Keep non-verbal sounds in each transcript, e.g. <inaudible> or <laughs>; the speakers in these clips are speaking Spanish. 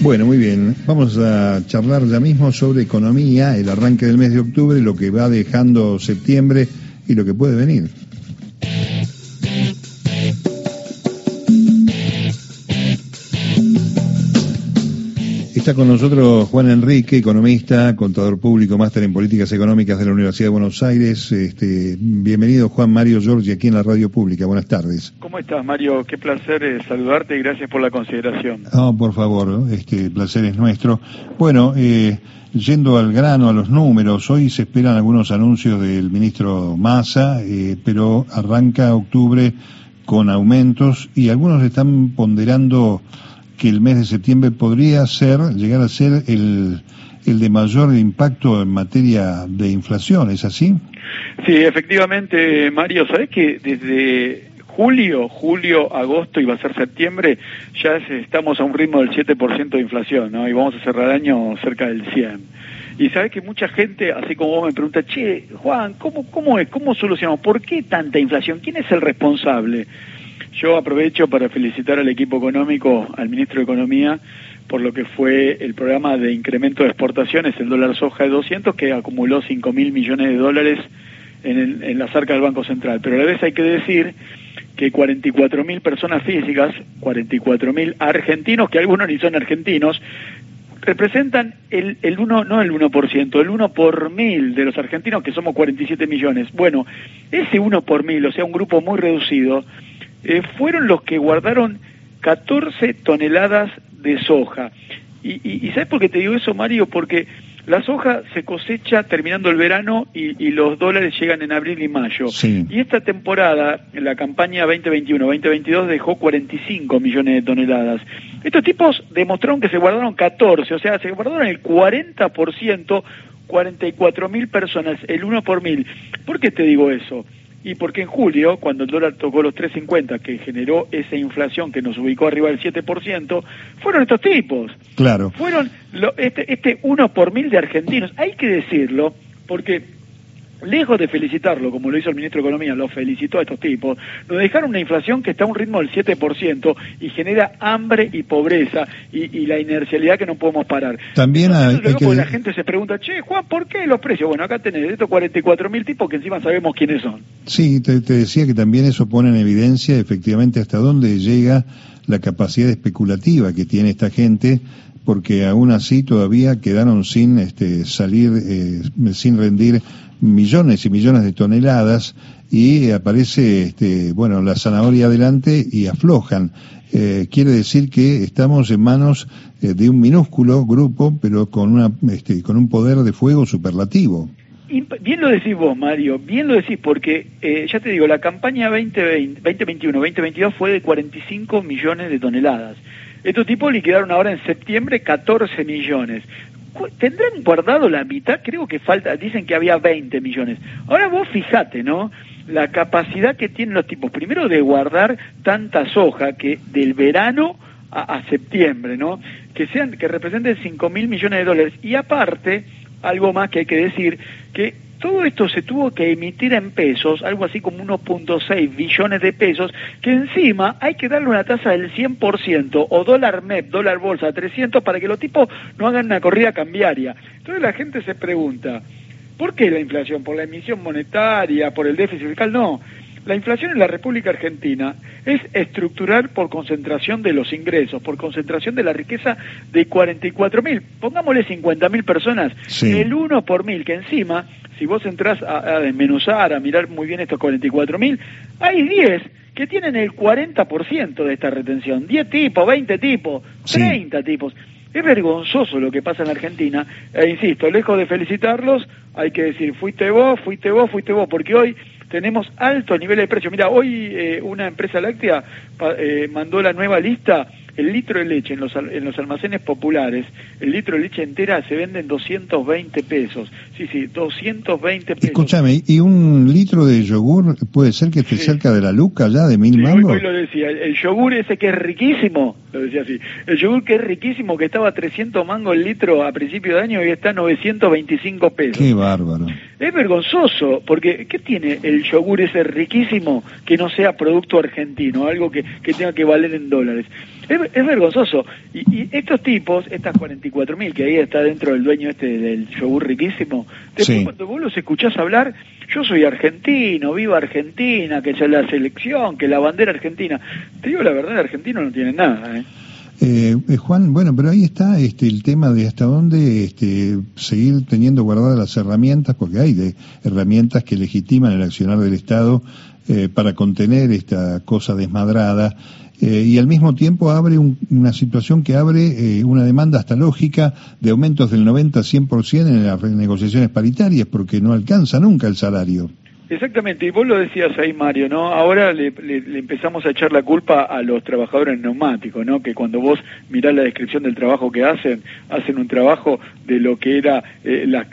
Bueno, muy bien. Vamos a charlar ya mismo sobre economía, el arranque del mes de octubre, lo que va dejando septiembre y lo que puede venir. Está con nosotros Juan Enrique, economista, contador público, máster en políticas económicas de la Universidad de Buenos Aires. Este, bienvenido Juan Mario Giorgi aquí en la radio pública. Buenas tardes. ¿Cómo estás Mario? Qué placer eh, saludarte y gracias por la consideración. Por favor, este placer es nuestro. Bueno, eh, yendo al grano, a los números, hoy se esperan algunos anuncios del ministro Massa, eh, pero arranca octubre con aumentos y algunos están ponderando que el mes de septiembre podría ser, llegar a ser el, el de mayor impacto en materia de inflación, ¿es así? Sí, efectivamente, Mario, ¿sabes que desde julio, julio, agosto y va a ser septiembre, ya estamos a un ritmo del 7% de inflación, ¿no? Y vamos a cerrar el año cerca del 100. Y sabes que mucha gente, así como vos me pregunta, che, Juan, ¿cómo, cómo es? ¿Cómo solucionamos? ¿Por qué tanta inflación? ¿Quién es el responsable? Yo aprovecho para felicitar al equipo económico, al ministro de Economía, por lo que fue el programa de incremento de exportaciones, el dólar soja de 200, que acumuló 5 mil millones de dólares en, en la cerca del Banco Central. Pero a la vez hay que decir que 44 mil personas físicas, 44 mil argentinos, que algunos ni son argentinos, representan el, el uno, no el 1%, el 1 por mil de los argentinos, que somos 47 millones. Bueno, ese 1 por mil, o sea, un grupo muy reducido, eh, fueron los que guardaron 14 toneladas de soja. Y, y, ¿sabes por qué te digo eso, Mario? Porque la soja se cosecha terminando el verano y, los dólares llegan en abril y mayo. Y esta temporada, en la campaña 2021-2022, dejó 45 millones de toneladas. Estos tipos demostraron que se guardaron 14, o sea, se guardaron el 40%, 44 mil personas, el 1 por mil. ¿Por qué te digo eso? Y porque en julio, cuando el dólar tocó los 3.50, que generó esa inflación que nos ubicó arriba del 7%, fueron estos tipos. Claro. Fueron este, este uno por mil de argentinos. Hay que decirlo, porque lejos de felicitarlo, como lo hizo el ministro de Economía, lo felicitó a estos tipos, nos dejaron una inflación que está a un ritmo del 7% y genera hambre y pobreza y, la inercialidad que no podemos parar. También hay, que... la gente se pregunta, che, Juan, ¿por qué los precios? Bueno, acá tenés estos 44 mil tipos que encima sabemos quiénes son. Sí, te, te decía que también eso pone en evidencia efectivamente hasta dónde llega la capacidad especulativa que tiene esta gente porque aún así todavía quedaron sin este, salir, eh, sin rendir millones y millones de toneladas y aparece, este, bueno, la zanahoria adelante y aflojan. Eh, quiere decir que estamos en manos eh, de un minúsculo grupo, pero con, una, este, con un poder de fuego superlativo. bien lo decís vos, Mario, bien lo decís, porque eh, ya te digo, la campaña 2021-2022 fue de 45 millones de toneladas. Estos tipos liquidaron ahora en septiembre 14 millones. ¿Tendrán guardado la mitad? Creo que falta, dicen que había 20 millones. Ahora vos fijate, ¿no? La capacidad que tienen los tipos, primero de guardar tanta soja que del verano a, septiembre, ¿no? Que sean, que representen 5 mil millones de dólares. Y aparte, algo más que hay que decir, que todo esto se tuvo que emitir en pesos, algo así como 1.6 billones de pesos, que encima hay que darle una tasa del 100% o dólar MEP, dólar bolsa 300 para que los tipos no hagan una corrida cambiaria. Entonces la gente se pregunta, ¿por qué la inflación? ¿Por la emisión monetaria? ¿Por el déficit fiscal? No. La inflación en la República Argentina es estructural por concentración de los ingresos, por concentración de la riqueza de 44 mil, pongámosle 50 mil personas, el 1 por mil, que encima si vos entras a, desmenuzar, a mirar muy bien estos 44 mil, hay 10 que tienen el 40% de esta retención. 10 tipos, 20 tipos, 30 tipos. Es vergonzoso lo que pasa en Argentina. E insisto, lejos de felicitarlos, hay que decir, fuiste vos, fuiste vos, fuiste vos, porque hoy tenemos altos niveles de precio. Mira, hoy eh, una empresa láctea eh, mandó la nueva lista el litro de leche en los, en los almacenes populares, el litro de leche entera se vende en 220 pesos. Sí, sí, 220 pesos. Escúchame, ¿y un litro de yogur puede ser que esté cerca de la luca ya, de mil sí, mangos? Hoy, lo decía, el, yogur ese que es riquísimo, lo decía así, el yogur que es riquísimo, que estaba a 300 mangos el litro a principio de año y está a 925 pesos. Qué bárbaro. Es vergonzoso, porque ¿qué tiene el yogur ese riquísimo que no sea producto argentino, algo que, que tenga que valer en dólares? Es, vergonzoso. Y, estos tipos, estas 44.000 que ahí está dentro del dueño este del yogur riquísimo, después cuando vos los escuchás hablar, yo soy argentino, viva Argentina, que es la selección, que la bandera argentina. Te digo la verdad, el argentino no tiene nada, ¿eh? Eh, eh, Juan, bueno, pero ahí está este, el tema de hasta dónde este, seguir teniendo guardadas las herramientas, porque hay de herramientas que legitiman el accionar del Estado eh, para contener esta cosa desmadrada. Eh, y al mismo tiempo abre una situación que abre una demanda hasta lógica de aumentos del 90-100% en las negociaciones paritarias, porque no alcanza nunca el salario. Exactamente, y vos lo decías ahí, Mario, ¿no? Ahora le, empezamos a echar la culpa a los trabajadores neumáticos, ¿no? Que cuando vos mirás la descripción del trabajo que hacen, hacen un trabajo de lo que era eh, la,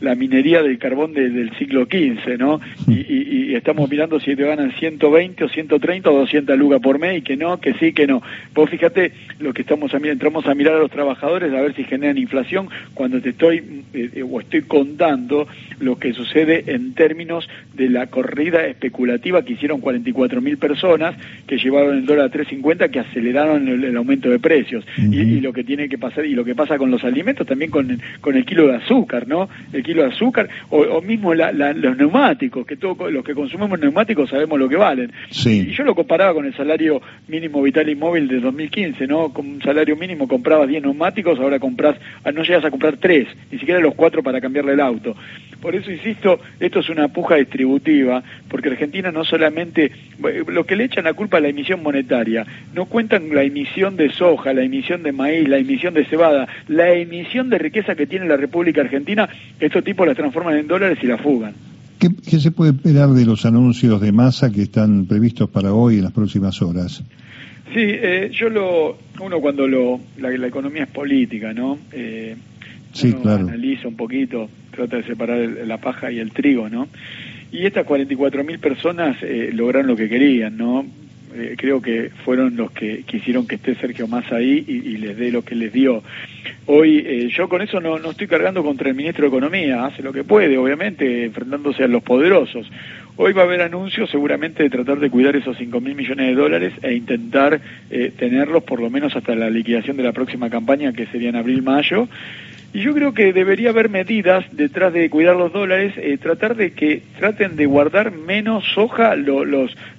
la, minería del carbón del siglo XV, ¿no? Y, estamos mirando si te ganan 120 o 130 o 200 lugas por mes y que no, que sí, que no. Vos fíjate lo que estamos a mirar, entramos a mirar a los trabajadores a ver si generan inflación cuando te estoy eh, o estoy contando lo que sucede en términos de la corrida especulativa que hicieron 44 mil personas, que llevaron el dólar a 3.50, que aceleraron el, aumento de precios. y, lo que tiene que pasar, y lo que pasa con los alimentos, también con, con el kilo de azúcar, ¿no? El kilo de azúcar, o, mismo los neumáticos, que todo, los que consumimos neumáticos sabemos lo que valen. Y yo lo comparaba con el salario mínimo vital y móvil de 2015, ¿no? Con un salario mínimo comprabas 10 neumáticos, ahora compras, ah, no llegas a comprar 3, ni siquiera los 4 para cambiarle el auto. Por eso insisto, esto es una puja distributiva, porque Argentina no solamente, lo que le echan la culpa a la emisión monetaria, no cuentan la emisión de soja, la emisión de maíz, la emisión de cebada, la emisión de riqueza que tiene la República Argentina, estos tipos las transforman en dólares y la fugan. ¿Qué, se puede esperar de los anuncios de masa que están previstos para hoy en las próximas horas? Sí, eh, yo lo, uno cuando lo, la, economía es política, ¿no? Eh, sí, claro. analiza un poquito, trata de separar la paja y el trigo, ¿no? Y estas 44.000 personas eh, lograron lo que querían, ¿no? Eh, creo que fueron los que quisieron que esté Sergio Massa ahí y, les dé lo que les dio. Hoy eh, yo con eso no, no estoy cargando contra el ministro de Economía, hace lo que puede, obviamente, enfrentándose a los poderosos. Hoy va a haber anuncios seguramente de tratar de cuidar esos 5 mil millones de dólares e intentar tenerlos por lo menos hasta la liquidación de la próxima campaña, que sería en abril-mayo. Y yo creo que debería haber medidas detrás de cuidar los dólares, eh, tratar de que traten de guardar menos soja los,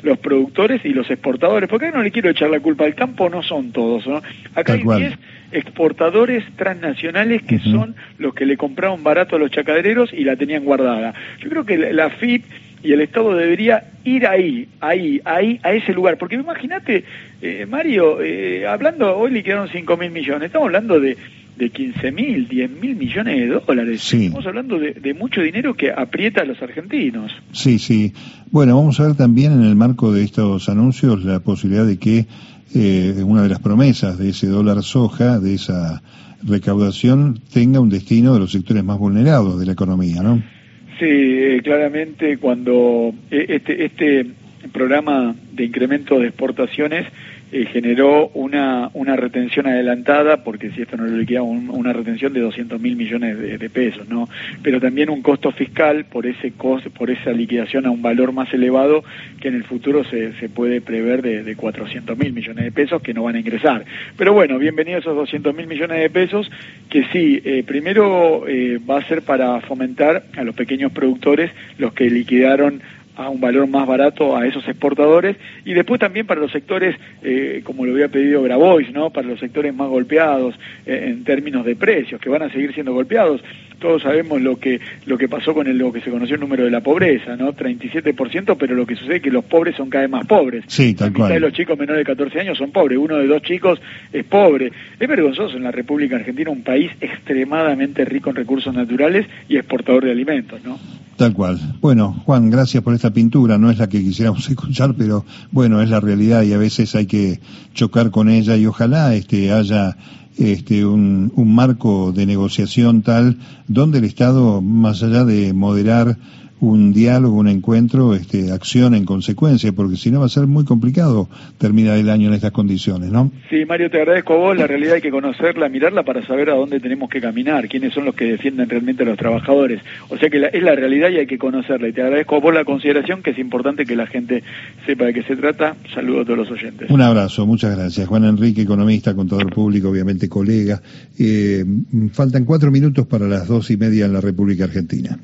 los productores y los exportadores, porque no le quiero echar la culpa al campo, no son todos, ¿no? Acá hay 10 exportadores transnacionales que son los que le compraron barato a los chacaderos y la tenían guardada. Yo creo que la FIP y el Estado debería ir ahí, ahí, ahí, a ese lugar. Porque imagínate, eh, Mario, eh, hablando, hoy le quedaron 5 mil millones, estamos hablando de de 15 mil, 10 mil millones de dólares. Estamos hablando de, mucho dinero que aprieta a los argentinos. Sí, sí. Bueno, vamos a ver también en el marco de estos anuncios la posibilidad de que eh, una de las promesas de ese dólar soja, de esa recaudación, tenga un destino de los sectores más vulnerados de la economía, ¿no? Sí, eh, claramente cuando eh, este, este programa de incremento de exportaciones eh, generó una, una retención adelantada, porque si esto no lo liquidaba, una retención de 200 mil millones de, pesos, ¿no? Pero también un costo fiscal por ese costo, por esa liquidación a un valor más elevado que en el futuro se, se puede prever de, de 400 mil millones de pesos que no van a ingresar. Pero bueno, bienvenidos esos 200 mil millones de pesos que sí, eh, primero eh, va a ser para fomentar a los pequeños productores, los que liquidaron a un valor más barato a esos exportadores y después también para los sectores, eh, como lo había pedido Grabois, ¿no? para los sectores más golpeados eh, en términos de precios, que van a seguir siendo golpeados. Todos sabemos lo que lo que pasó con el, lo que se conoció el número de la pobreza, ¿no? 37%, pero lo que sucede es que los pobres son cada vez más pobres. Sí, tal cual. de los chicos menores de 14 años son pobres, uno de dos chicos es pobre. Es vergonzoso en la República Argentina, un país extremadamente rico en recursos naturales y exportador de alimentos, ¿no? Tal cual. Bueno, Juan, gracias por esta pintura. No es la que quisiéramos <laughs> escuchar, pero bueno, es la realidad y a veces hay que chocar con ella y ojalá este, haya este, un, un marco de negociación tal donde el Estado, más allá de moderar un diálogo, un encuentro, este, acción en consecuencia, porque si no va a ser muy complicado terminar el año en estas condiciones, ¿no? Sí, Mario, te agradezco a vos. La realidad hay que conocerla, mirarla para saber a dónde tenemos que caminar, quiénes son los que defienden realmente a los trabajadores. O sea que es la realidad y hay que conocerla. Y te agradezco a vos la consideración, que es importante que la gente sepa de qué se trata. Saludos a todos los oyentes. Un abrazo, muchas gracias. Juan Enrique, economista, contador público, obviamente colega. Eh, faltan cuatro minutos para las dos y media en la República Argentina.